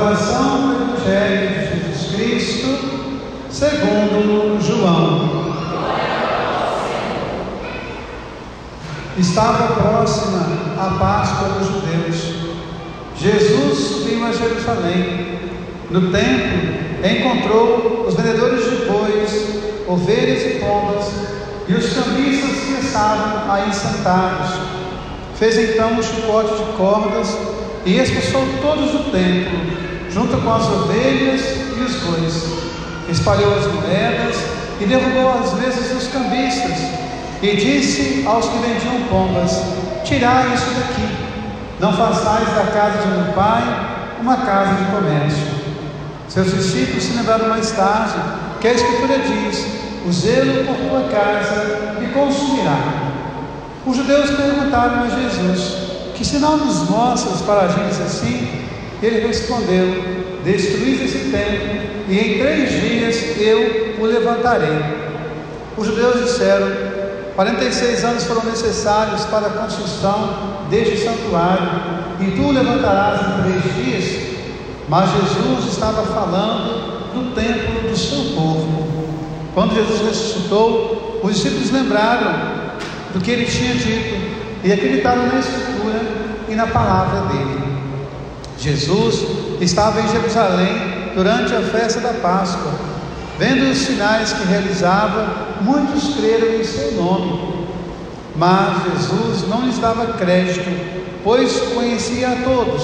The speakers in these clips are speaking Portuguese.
Proclamação do Evangelho de Jesus Cristo, segundo João. Estava próxima a Páscoa dos judeus. Jesus subiu a Jerusalém. No templo, encontrou os vendedores de bois, ovelhas e pombas e os cambistas que estavam aí sentados. Fez então um chicote de cordas e expulsou todos do templo, junto com as ovelhas e os bois. Espalhou as moedas e derrubou as mesas dos cambistas. E disse aos que vendiam pombas: Tirai isso daqui, não façais da casa de meu pai uma casa de comércio. Seus discípulos se lembraram mais tarde que a Escritura diz: O zelo por tua casa me consumirá. Os judeus perguntaram a Jesus: que sinal nos mostras para agir assim? Ele respondeu: Destruís esse templo, e em três dias eu o levantarei. Os judeus disseram: 46 anos foram necessários para a construção deste santuário, e tu o levantarás em três dias. Mas Jesus estava falando do templo do seu povo. Quando Jesus ressuscitou, os discípulos lembraram do que ele tinha dito e acreditaram na Escritura e na palavra dele. Jesus estava em Jerusalém durante a festa da Páscoa. Vendo os sinais que realizava, muitos creram em seu nome. Mas Jesus não lhes dava crédito, pois conhecia a todos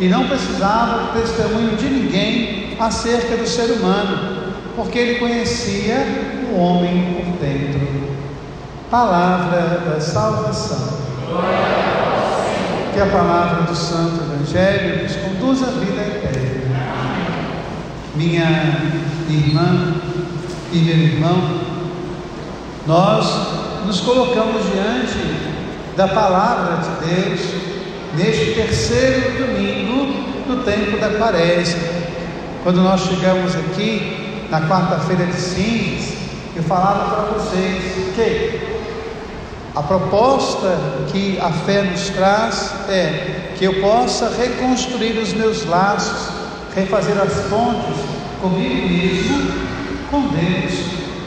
e não precisava do testemunho de ninguém acerca do ser humano, porque ele conhecia o homem por dentro. Palavra da salvação. Que a palavra do Santo Evangelho nos conduza à vida eterna. Minha irmã e meu irmão, nós nos colocamos diante da palavra de Deus neste terceiro domingo do tempo da quaresma. Quando nós chegamos aqui na quarta-feira de cinzas, eu falava para vocês que a proposta que a fé nos traz é que eu possa reconstruir os meus laços, refazer as pontes comigo mesmo, com Deus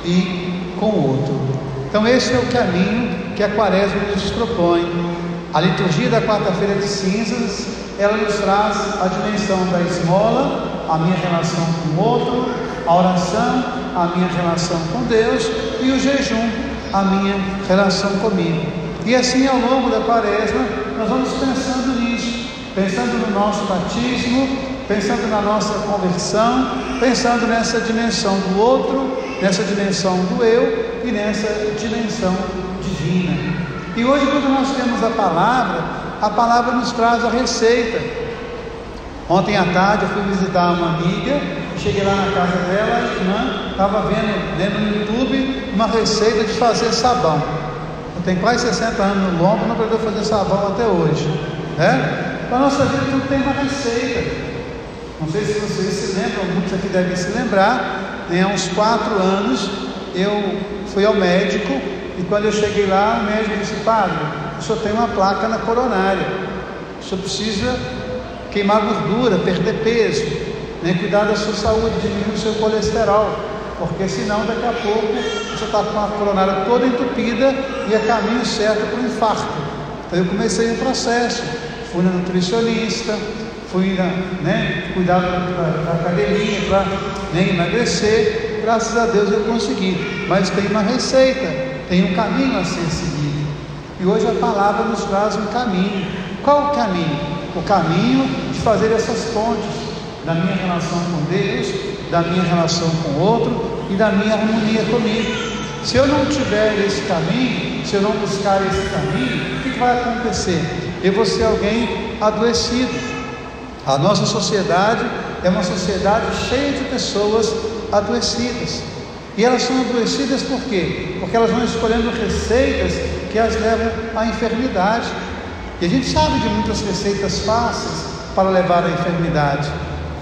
e com o outro. Então, esse é o caminho que a Quaresma nos propõe. A liturgia da quarta-feira de cinzas, ela nos traz a dimensão da esmola, a minha relação com o outro, a oração, a minha relação com Deus e o jejum, a minha relação comigo. E assim ao longo da quaresma, nós vamos pensando nisso, pensando no nosso batismo, pensando na nossa conversão, pensando nessa dimensão do outro, nessa dimensão do eu e nessa dimensão divina. E hoje, quando nós temos a palavra, a palavra nos traz a receita. Ontem à tarde eu fui visitar uma amiga Cheguei lá na casa dela, a irmã estava vendo, vendo no YouTube uma receita de fazer sabão. Tenho quase 60 anos no lombo, não aprendeu a fazer sabão até hoje. Né? Para a nossa vida tudo tem uma receita. Não sei se vocês se lembram, muitos aqui devem se lembrar. Né? Há uns quatro anos eu fui ao médico e quando eu cheguei lá, o médico disse, padre, o senhor tem uma placa na coronária. O senhor precisa queimar gordura, perder peso nem cuidar da sua saúde, diminuir o seu colesterol, porque senão daqui a pouco você está com a coronária toda entupida e é caminho certo para o infarto. Então eu comecei um processo, fui na nutricionista, fui na, né, cuidar da, academia para né, emagrecer, graças a Deus eu consegui. Mas tem uma receita, tem um caminho a ser seguido. E hoje a palavra nos traz um caminho. Qual o caminho? O caminho de fazer essas pontes da minha relação com Deus, da minha relação com o outro e da minha harmonia comigo. Se eu não tiver esse caminho, se eu não buscar esse caminho, o que vai acontecer? Eu vou ser alguém adoecido. A nossa sociedade é uma sociedade cheia de pessoas adoecidas. E elas são adoecidas por quê? Porque elas vão escolhendo receitas que as levam à enfermidade. E a gente sabe de muitas receitas fáceis para levar à enfermidade.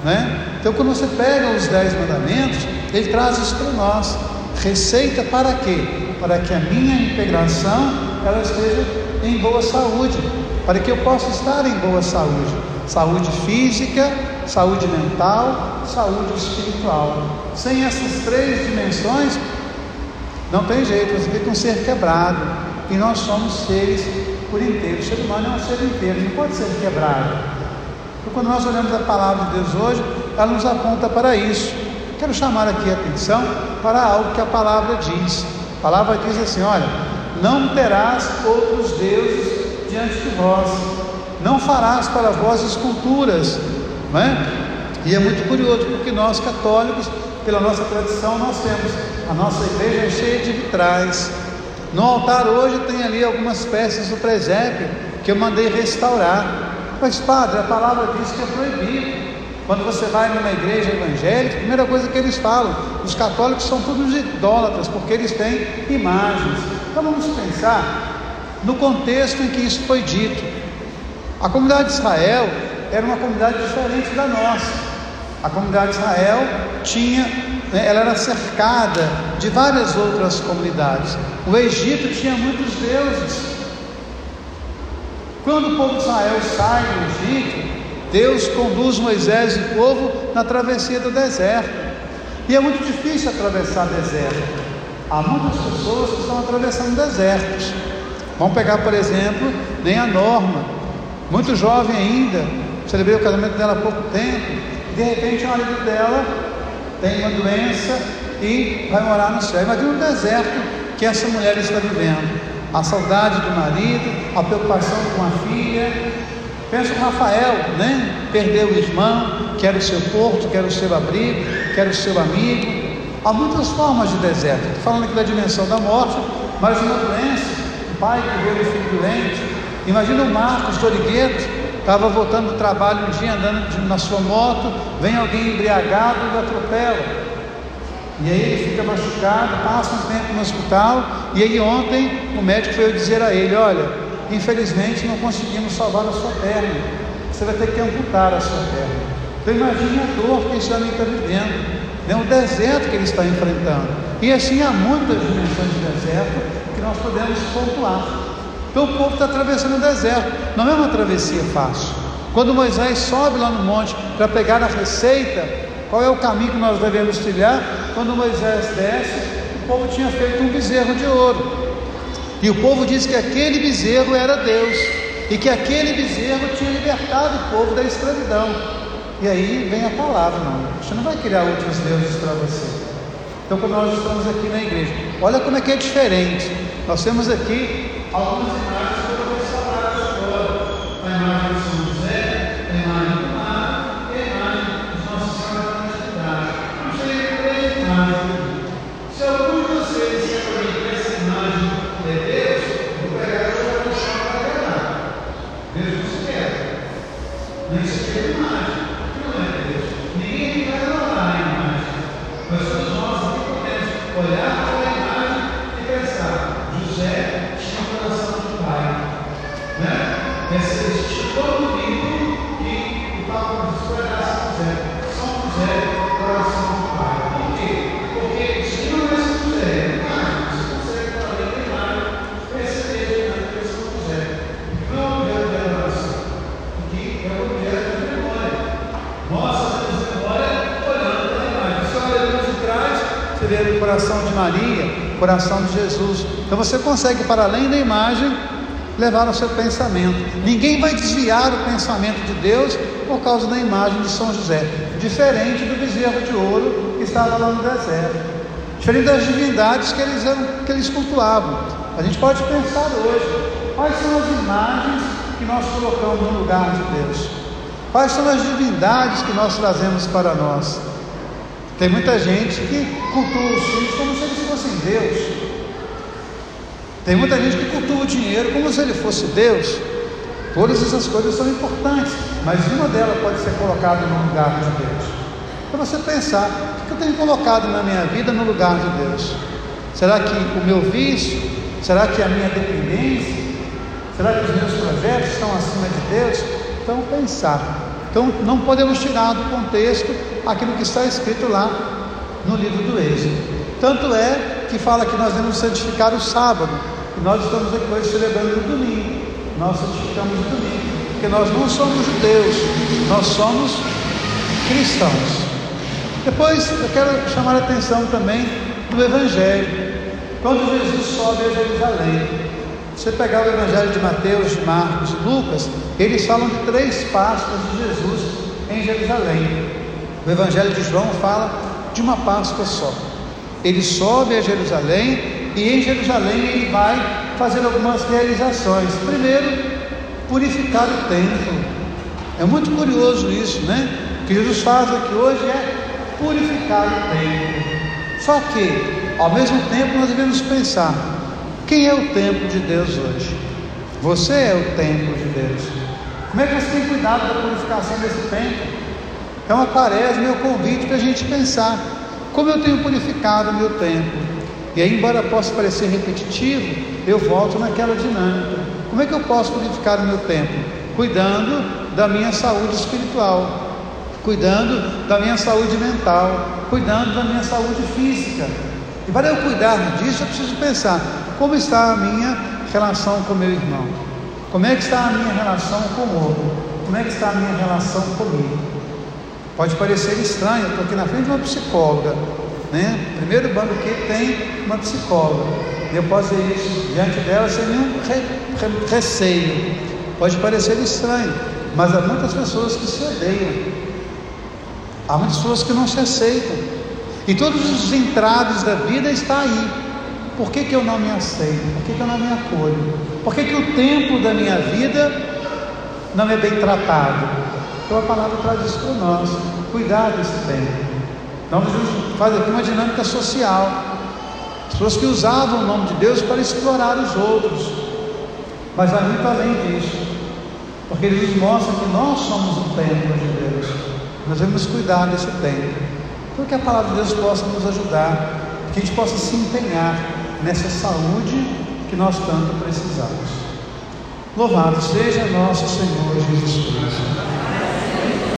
Né? Então, quando você pega os dez mandamentos, ele traz isso para nós. Receita para quê? Para que a minha integração ela esteja em boa saúde, para que eu possa estar em boa saúde, saúde física, saúde mental, saúde espiritual. Sem essas três dimensões, não tem jeito, você fica um ser quebrado. E nós somos seres por inteiro. O ser humano é um ser inteiro, não pode ser quebrado. Então, quando nós olhamos a palavra de Deus hoje, ela nos aponta para isso. Quero chamar aqui a atenção para algo que a palavra diz. A palavra diz assim: olha, não terás outros deuses diante de vós, não farás para vós esculturas, não é? E é muito curioso, porque nós católicos, pela nossa tradição, nós temos a nossa igreja é cheia de vitrais. No altar hoje tem ali algumas peças do presépio que eu mandei restaurar. Mas, padre, a palavra diz que é proibido. Quando você vai numa igreja evangélica, a primeira coisa que eles falam, os católicos são todos idólatras, porque eles têm imagens. Então vamos pensar no contexto em que isso foi dito. A comunidade de Israel era uma comunidade diferente da nossa. A comunidade de Israel tinha, né, ela era cercada de várias outras comunidades. O Egito tinha muitos deuses. Quando o povo de Israel sai do Egito, Deus conduz Moisés e o povo na travessia do deserto. E é muito difícil atravessar deserto. Há muitas pessoas que estão atravessando desertos. Vamos pegar, por exemplo, nem a Norma, muito jovem ainda, celebrei o casamento dela há pouco tempo, de repente o marido dela tem uma doença e vai morar no céu. Imagina o deserto que essa mulher está vivendo. A saudade do marido, a preocupação com a filha, Pensa o Rafael, né? Perdeu o irmão, que era o seu porto, que era o seu abrigo, que era o seu amigo. Há muitas formas de deserto. Estou falando aqui da dimensão da morte, mas uma doença, o pai que vê o filho doente. Imagina o Marcos Dorigueto, estava voltando do trabalho um dia andando na sua moto, vem alguém embriagado e atropela. E aí ele fica machucado, passa um tempo no hospital, e aí ontem o médico veio dizer a ele, olha, infelizmente não conseguimos salvar a sua perna. Você vai ter que amputar a sua perna. Então imagine a dor que esse homem está vivendo, né? o deserto que ele está enfrentando. E assim há muitas dimensões de deserto que nós podemos pontuar. Então o povo está atravessando o deserto. Não é uma travessia fácil. Quando Moisés sobe lá no monte para pegar a receita, qual é o caminho que nós devemos trilhar? Quando Moisés desce, o povo tinha feito um bezerro de ouro. E o povo disse que aquele bezerro era Deus e que aquele bezerro tinha libertado o povo da escravidão. E aí vem a palavra, não. Você não vai criar outros deuses para você. Então, quando nós estamos aqui na igreja, olha como é que é diferente. Nós temos aqui algumas imagens que eu vou restaurar agora. A imagem de São José, a imagem do mar e a imagem de Nossa Senhora da Natividade. Não sei três imagens. Se algum de vocês se aproveitar essa imagem de Deus, vou pegar e vou puxar para agradar. Deus não se quer. Nem se quer imagem. Que não é Deus. Ninguém vai adorar a imagem. Mas todos nós aqui podemos olhar para a imagem e pensar: José tinha o coração de pai. Né? Esse, esse todo livro que o Papa nos escolherá São José. São José, coração de pai. Por quê? Porque se não é São José, vê o coração de Maria, o coração de Jesus. Então você consegue, para além da imagem, levar o seu pensamento. Ninguém vai desviar o pensamento de Deus por causa da imagem de São José, diferente do bezerro de ouro que estava lá no deserto, diferente das divindades que eles, que eles cultuavam. A gente pode pensar hoje: quais são as imagens que nós colocamos no lugar de Deus? Quais são as divindades que nós trazemos para nós? Tem muita gente que cultua os filhos como se eles fossem Deus. Tem muita gente que cultua o dinheiro como se ele fosse Deus. Todas essas coisas são importantes, mas uma delas pode ser colocada no lugar de Deus. Para você pensar, o que eu tenho colocado na minha vida no lugar de Deus? Será que o meu vício? Será que a minha dependência? Será que os meus projetos estão acima de Deus? Então, pensar. Então, não podemos tirar do contexto aquilo que está escrito lá no livro do Êxodo. Tanto é que fala que nós devemos santificar o sábado. E nós estamos aqui hoje celebrando o domingo. Nós santificamos o domingo. Porque nós não somos judeus, nós somos cristãos. Depois eu quero chamar a atenção também do Evangelho. Quando Jesus sobe a Jerusalém, você pegar o Evangelho de Mateus, de Marcos e Lucas, eles falam de três Páscoas de Jesus em Jerusalém. O Evangelho de João fala de uma Páscoa só. Ele sobe a Jerusalém e em Jerusalém ele vai fazer algumas realizações. Primeiro, purificar o templo. É muito curioso isso, né? O que Jesus faz aqui hoje é purificar o templo. Só que, ao mesmo tempo, nós devemos pensar: quem é o templo de Deus hoje? Você é o templo de Deus. Como é que você tem cuidado da purificação desse templo? É uma quaresma, meu convite para a gente pensar como eu tenho purificado o meu tempo. E aí, embora possa parecer repetitivo, eu volto naquela dinâmica. Como é que eu posso purificar o meu tempo? Cuidando da minha saúde espiritual, cuidando da minha saúde mental, cuidando da minha saúde física. E para eu cuidar disso, eu preciso pensar como está a minha relação com meu irmão, como é que está a minha relação com o outro, como é que está a minha relação comigo. Pode parecer estranho, eu estou aqui na frente de uma psicóloga, né? Primeiro banquete tem uma psicóloga. Eu posso dizer isso diante dela sem nenhum re, re, receio. Pode parecer estranho, mas há muitas pessoas que se odeiam. Há muitas pessoas que não se aceitam. E todos os entraves da vida está aí. Por que, que eu não me aceito? Por que, que eu não me acolho? Por que, que o tempo da minha vida não é bem tratado? Então a palavra traz isso para nós. Cuidar desse tempo. Então Jesus faz aqui uma dinâmica social. As pessoas que usavam o nome de Deus para explorar os outros. Mas vai muito além disso. Porque Jesus mostra que nós somos o templo de Deus. Nós devemos cuidar desse templo. Então que a palavra de Deus possa nos ajudar. Que a gente possa se empenhar nessa saúde que nós tanto precisamos. Louvado seja nosso Senhor Jesus Cristo.